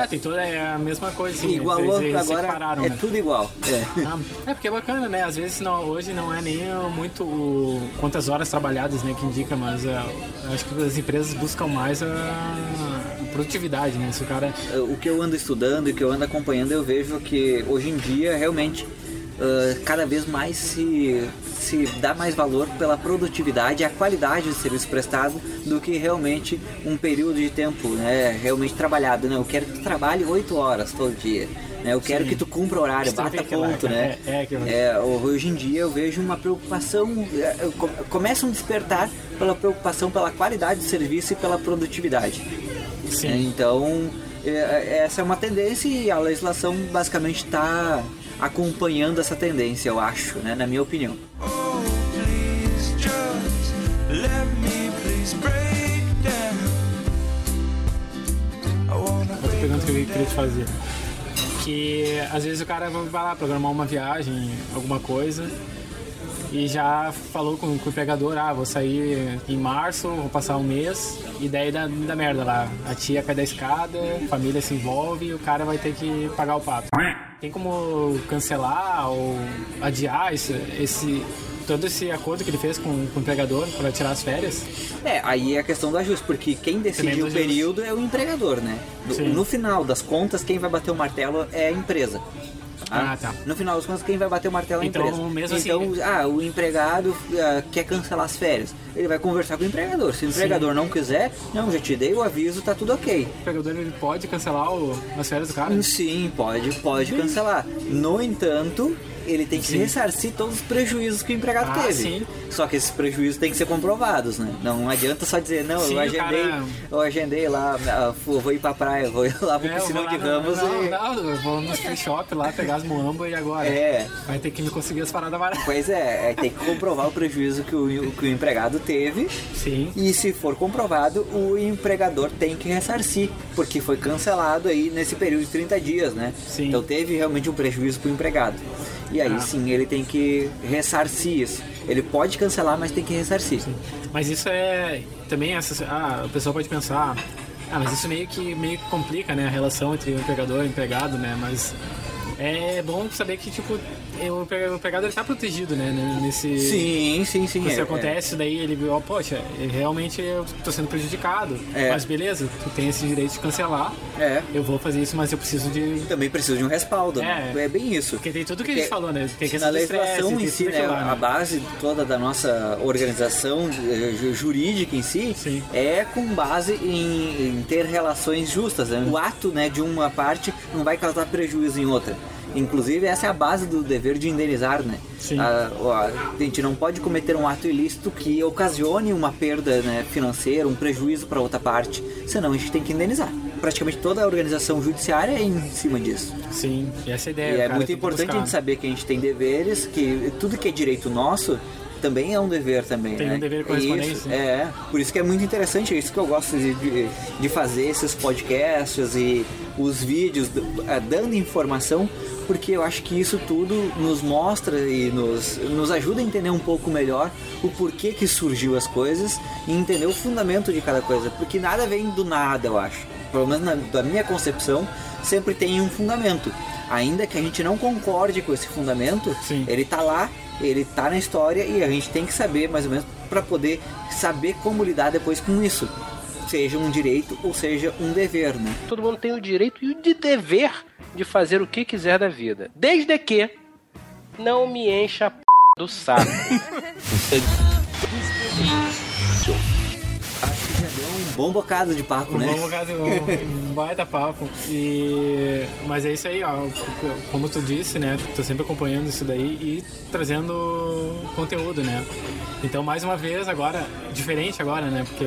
É, tem toda é a mesma coisa, assim, Igualou, eles, eles agora separaram, é né? tudo igual. É. Ah, é porque é bacana, né? Às vezes não, hoje não é nem muito o- quantas horas trabalhadas né, que indica, mas uh, eu acho que as empresas buscam mais a produtividade, né? Se o cara. o que eu ando estudando e o que eu ando acompanhando, eu vejo que hoje em dia realmente ah, cada vez mais se, se dá mais valor pela produtividade e a qualidade do serviço prestado do que realmente um período de tempo né, realmente trabalhado. Né? Eu quero que tu trabalhe 8 horas todo dia. Né? Eu quero Sim. que tu cumpra horário, Isso tem bata ponto, né? é- é. É, hoje em dia eu vejo uma preocupação, é, começa um despertar pela preocupação pela qualidade do serviço e pela produtividade. Sim. É, Então, é, essa é uma tendência e a legislação basicamente está acompanhando essa tendência, eu acho, né, na minha opinião. Outra pergunta que eu queria te fazer. Que às vezes o cara vai lá programar uma viagem, alguma coisa, e já falou com, com o empregador, ah, vou sair em março, vou passar um mês, e daí dá, dá merda lá. A tia cai da escada, a família se envolve e o cara vai ter que pagar o pato. Tem como cancelar ou adiar esse, esse todo esse acordo que ele fez com, com o empregador para tirar as férias? É, aí é a questão do ajuste, porque quem decide o período é o empregador, né? No final das contas, quem vai bater o martelo é a empresa. Ah, tá. No final das contas, quem vai bater o martelo é a Então, empresa. mesmo assim- então, ah, o empregado ah, quer cancelar as férias. Ele vai conversar com o empregador. Se o empregador não quiser, não, já te dei o aviso, tá tudo ok. O empregador ele pode cancelar o- as férias do cara? Sim, pode, pode cancelar. No entanto, ele tem que Sim. ressarcir todos os prejuízos que o empregado Ah, teve. sim. Só que esses prejuízos têm que ser comprovados, né? Não adianta só dizer, não, Sim, eu agendei, cara- eu agendei lá, ah, vou ir pra praia, vou ir lá pro É, eu vou piscinão de Ramos não, e... não, eu vou no free shop lá pegar as muamba e agora? É. Vai ter que me conseguir as paradas baratas. Pois é, é, tem que comprovar o prejuízo que o, que o empregado teve Sim. e se for comprovado, o empregador tem que ressarcir, porque foi cancelado aí nesse período de 30 dias, né? Sim. Então teve realmente um prejuízo pro empregado. E aí Ah. sim, ele tem que ressarcir isso. Ele pode cancelar, mas tem que ressarcir. Mas isso é também essa. Ah, a pessoa pode pensar. Ah, mas isso meio que meio que complica, né, a relação entre o empregador e o empregado, né? Mas é bom saber que tipo o o empregado ele tá protegido, né, né, nesse Sim, sim, sim. Se é, acontece, daí ele viu, ó, poxa, realmente eu tô sendo prejudicado. É. Mas beleza, tu tem esse direito de cancelar. É. é. Eu vou fazer isso, mas eu preciso de. Também precisa de um respaldo, né? É. É bem isso. Porque tem tudo que a gente falou, né? Tem Na questão estresse, legislação em si, né, lá, a base toda da nossa organização eh, ju- jurídica em si Sim. é com base em, em ter relações justas. né? O ato né, de uma parte não vai causar prejuízo em outra. Inclusive, essa é a base do dever de indenizar, né? Sim. A, a gente não pode cometer um ato ilícito que ocasione uma perda né, financeira, um prejuízo para outra parte, senão a gente tem que indenizar. Praticamente toda a organização judiciária é em cima disso. Sim, e essa é a ideia. E é muito importante a gente saber que a gente tem deveres, que tudo que é direito nosso também é um dever também. Tem né? um dever de É correspondência. Isso, é, por isso que é muito interessante, é isso que eu gosto de, de, de fazer esses podcasts e os vídeos eh, dando informação, porque eu acho que isso tudo nos mostra e nos, nos ajuda a entender um pouco melhor o porquê que surgiu as coisas e entender o fundamento de cada coisa, porque nada vem do nada, eu acho. Pelo menos na, da minha concepção, sempre tem um fundamento. Ainda que a gente não concorde com esse fundamento, Sim. ele tá lá, ele tá na história e a gente tem que saber mais ou menos para poder saber como lidar depois com isso. Seja um direito ou seja um dever, né? Todo mundo tem o direito e o de dever de fazer o que quiser da vida. Desde que não me encha a p... do saco. [LAUGHS] bom bocado de papo, né? Vamos fazer um baita papo. E... Mas é isso aí, ó. Como tu disse, né? Tô sempre acompanhando isso daí e trazendo conteúdo, né? Então, mais uma vez, agora, diferente agora, né? Porque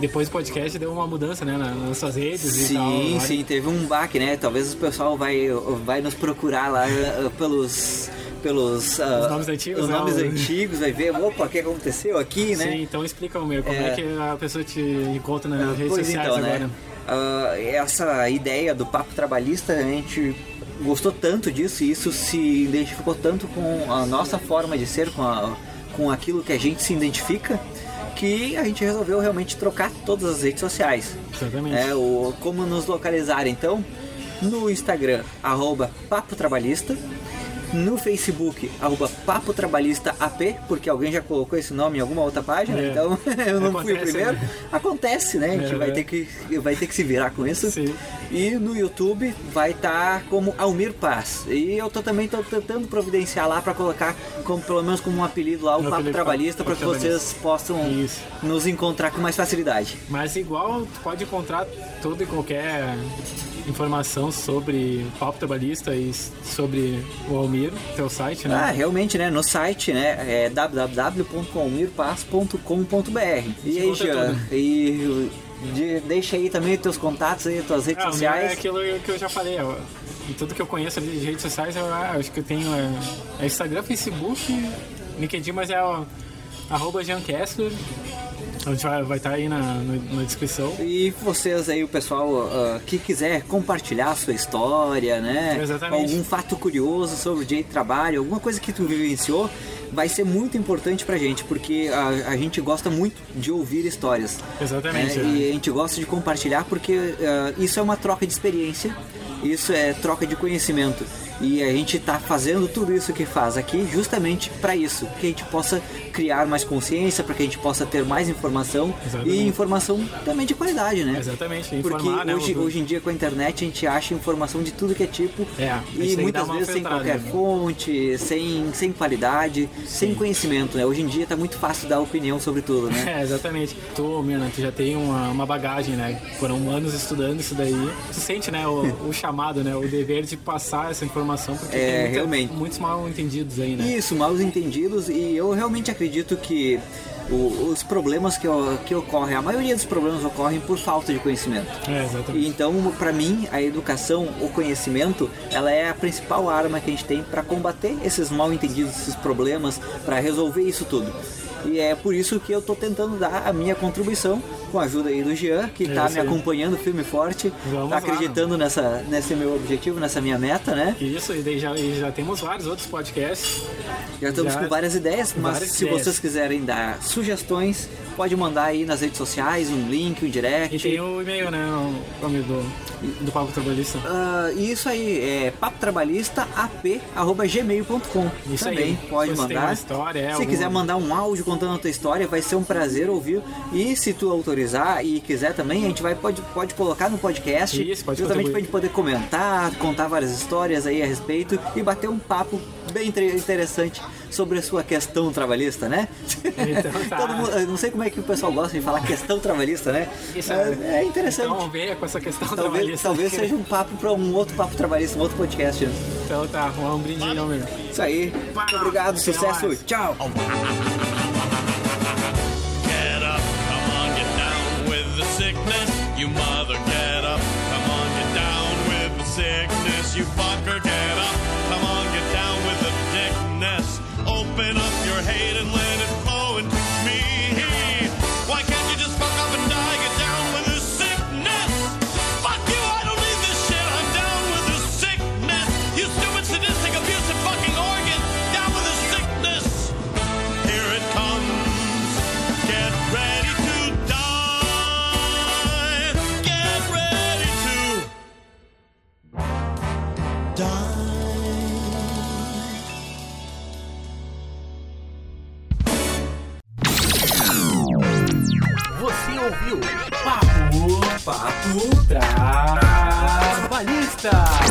depois do podcast deu uma mudança, né? na- Nas suas redes e tal. Sim, sim, teve um baque, né? Talvez o pessoal vai, vai nos procurar lá uh, pelos. Pelos uh, nomes antigos, os né? nomes O- antigos, vai ver, opa, o que aconteceu aqui, né? Sim, então explica o meu, como é. É. que a pessoa te encontra nas redes Pois sociais então, agora. né? Ah, essa ideia do papo trabalhista, a gente gostou tanto disso e isso se identificou tanto com a nossa forma de ser, com, a- com aquilo que a gente se identifica, que a gente resolveu realmente trocar todas as redes sociais. Exatamente. É, o, como nos localizar então? No Instagram, arroba Papo Trabalhista. No Facebook, arroba Papo Trabalhista AP, porque alguém já colocou esse nome em alguma outra página, É. então [LAUGHS] eu não fui o Acontece, primeiro. né? Acontece, né? A gente É, vai, é. ter que, vai ter que se virar com isso. Sim. E no YouTube vai estar como Almir Paz. E eu tô também tô tentando providenciar lá para colocar como, pelo menos como um apelido lá, o Papo apelido, Trabalhista, para que vocês possam Isso. nos encontrar com mais facilidade. Mas igual pode encontrar toda e qualquer informação sobre o papo trabalhista e sobre o Almir, teu site, né? Ah, realmente, né? No site, né? É www.almirpaz.com.br. E aí, Jean, e de- deixa aí também teus contatos aí, tuas redes Ah, sociais. é aquilo que eu já falei, ó. E tudo que eu conheço ali de redes sociais, eu ah, acho que eu tenho é, é Instagram, Facebook, LinkedIn, mas é o arroba Jean Kessler. A gente vai estar aí na, no- na descrição. E vocês aí, o pessoal ah, que quiser compartilhar a sua história, né? Exatamente. Algum fato curioso sobre o dia de trabalho, alguma coisa que tu vivenciou, vai ser muito importante pra gente, porque a, a gente gosta muito de ouvir histórias. Exatamente, né? é. E a gente gosta de compartilhar porque ah, isso é uma troca de experiência, isso é troca de conhecimento. E a gente está fazendo tudo isso que faz aqui justamente para isso, que a gente possa criar mais consciência, para que a gente possa ter mais informação Exatamente. e informação também de qualidade, né? Exatamente, Porque informar, né, hoje, hoje em dia com a internet a gente acha informação de tudo que é tipo É, e muitas vezes sem qualquer né? fonte, sem, sem qualidade, sem conhecimento, né? Hoje em dia tá muito fácil dar opinião sobre tudo, né? [LAUGHS] É, exatamente. Tu, Mirna, tu já tem uma, uma bagagem, né? Foram anos estudando isso daí. Tu sente, né, o, o chamado, né? O dever de passar essa informação, porque É, tem muita- realmente. muitos mal entendidos aí, né? Isso, mal entendidos e eu realmente acredito que o- os problemas que, que ocorrem, a maioria dos problemas ocorrem por falta de conhecimento. É, exatamente. E então, para mim, a educação, o conhecimento, ela é a principal arma que a gente tem para combater esses mal entendidos, esses problemas, para resolver isso tudo. E é por isso que eu tô tentando dar a minha contribuição com a ajuda aí do Jean, que É tá me acompanhando firme e forte, Vamos tá lá. acreditando nessa, nesse meu objetivo, nessa minha meta, né? Isso, e daí já, e já temos vários outros podcasts. Já estamos Já- com várias ideias, mas várias se ideias. vocês quiserem dar sugestões, pode mandar aí nas redes sociais um link, um direct. E tem o e-mail, né? O nome do, do Papo Trabalhista. E isso aí, é papotrabalhistaap.gmail.com Isso Também aí. pode mandar. história, é, se algum- quiser mandar um áudio contando a tua história, vai ser um prazer ouvir. E se tu autorizar e quiser também, a gente vai, pode, pode colocar no podcast. Isso, pode justamente pra gente poder comentar, contar várias histórias aí a respeito e bater um papo bem inter- interessante sobre a sua questão trabalhista, né? Então [LAUGHS] tá. Todo mundo- eu não sei como é que o pessoal gosta de falar questão trabalhista, né? Isso é, é interessante. Então venha com essa questão Talvez, trabalhista. talvez seja um papo para um outro papo trabalhista, um outro podcast. né? Então tá, um brindinho, meu. Isso aí. Muito obrigado, sucesso. mais. Tchau. [LAUGHS] sickness. You mother, get up, come on, get down with the sickness. You fucker, get up, come on, get down with the dickness. Open up your hate and let it Papo, Trabalhista.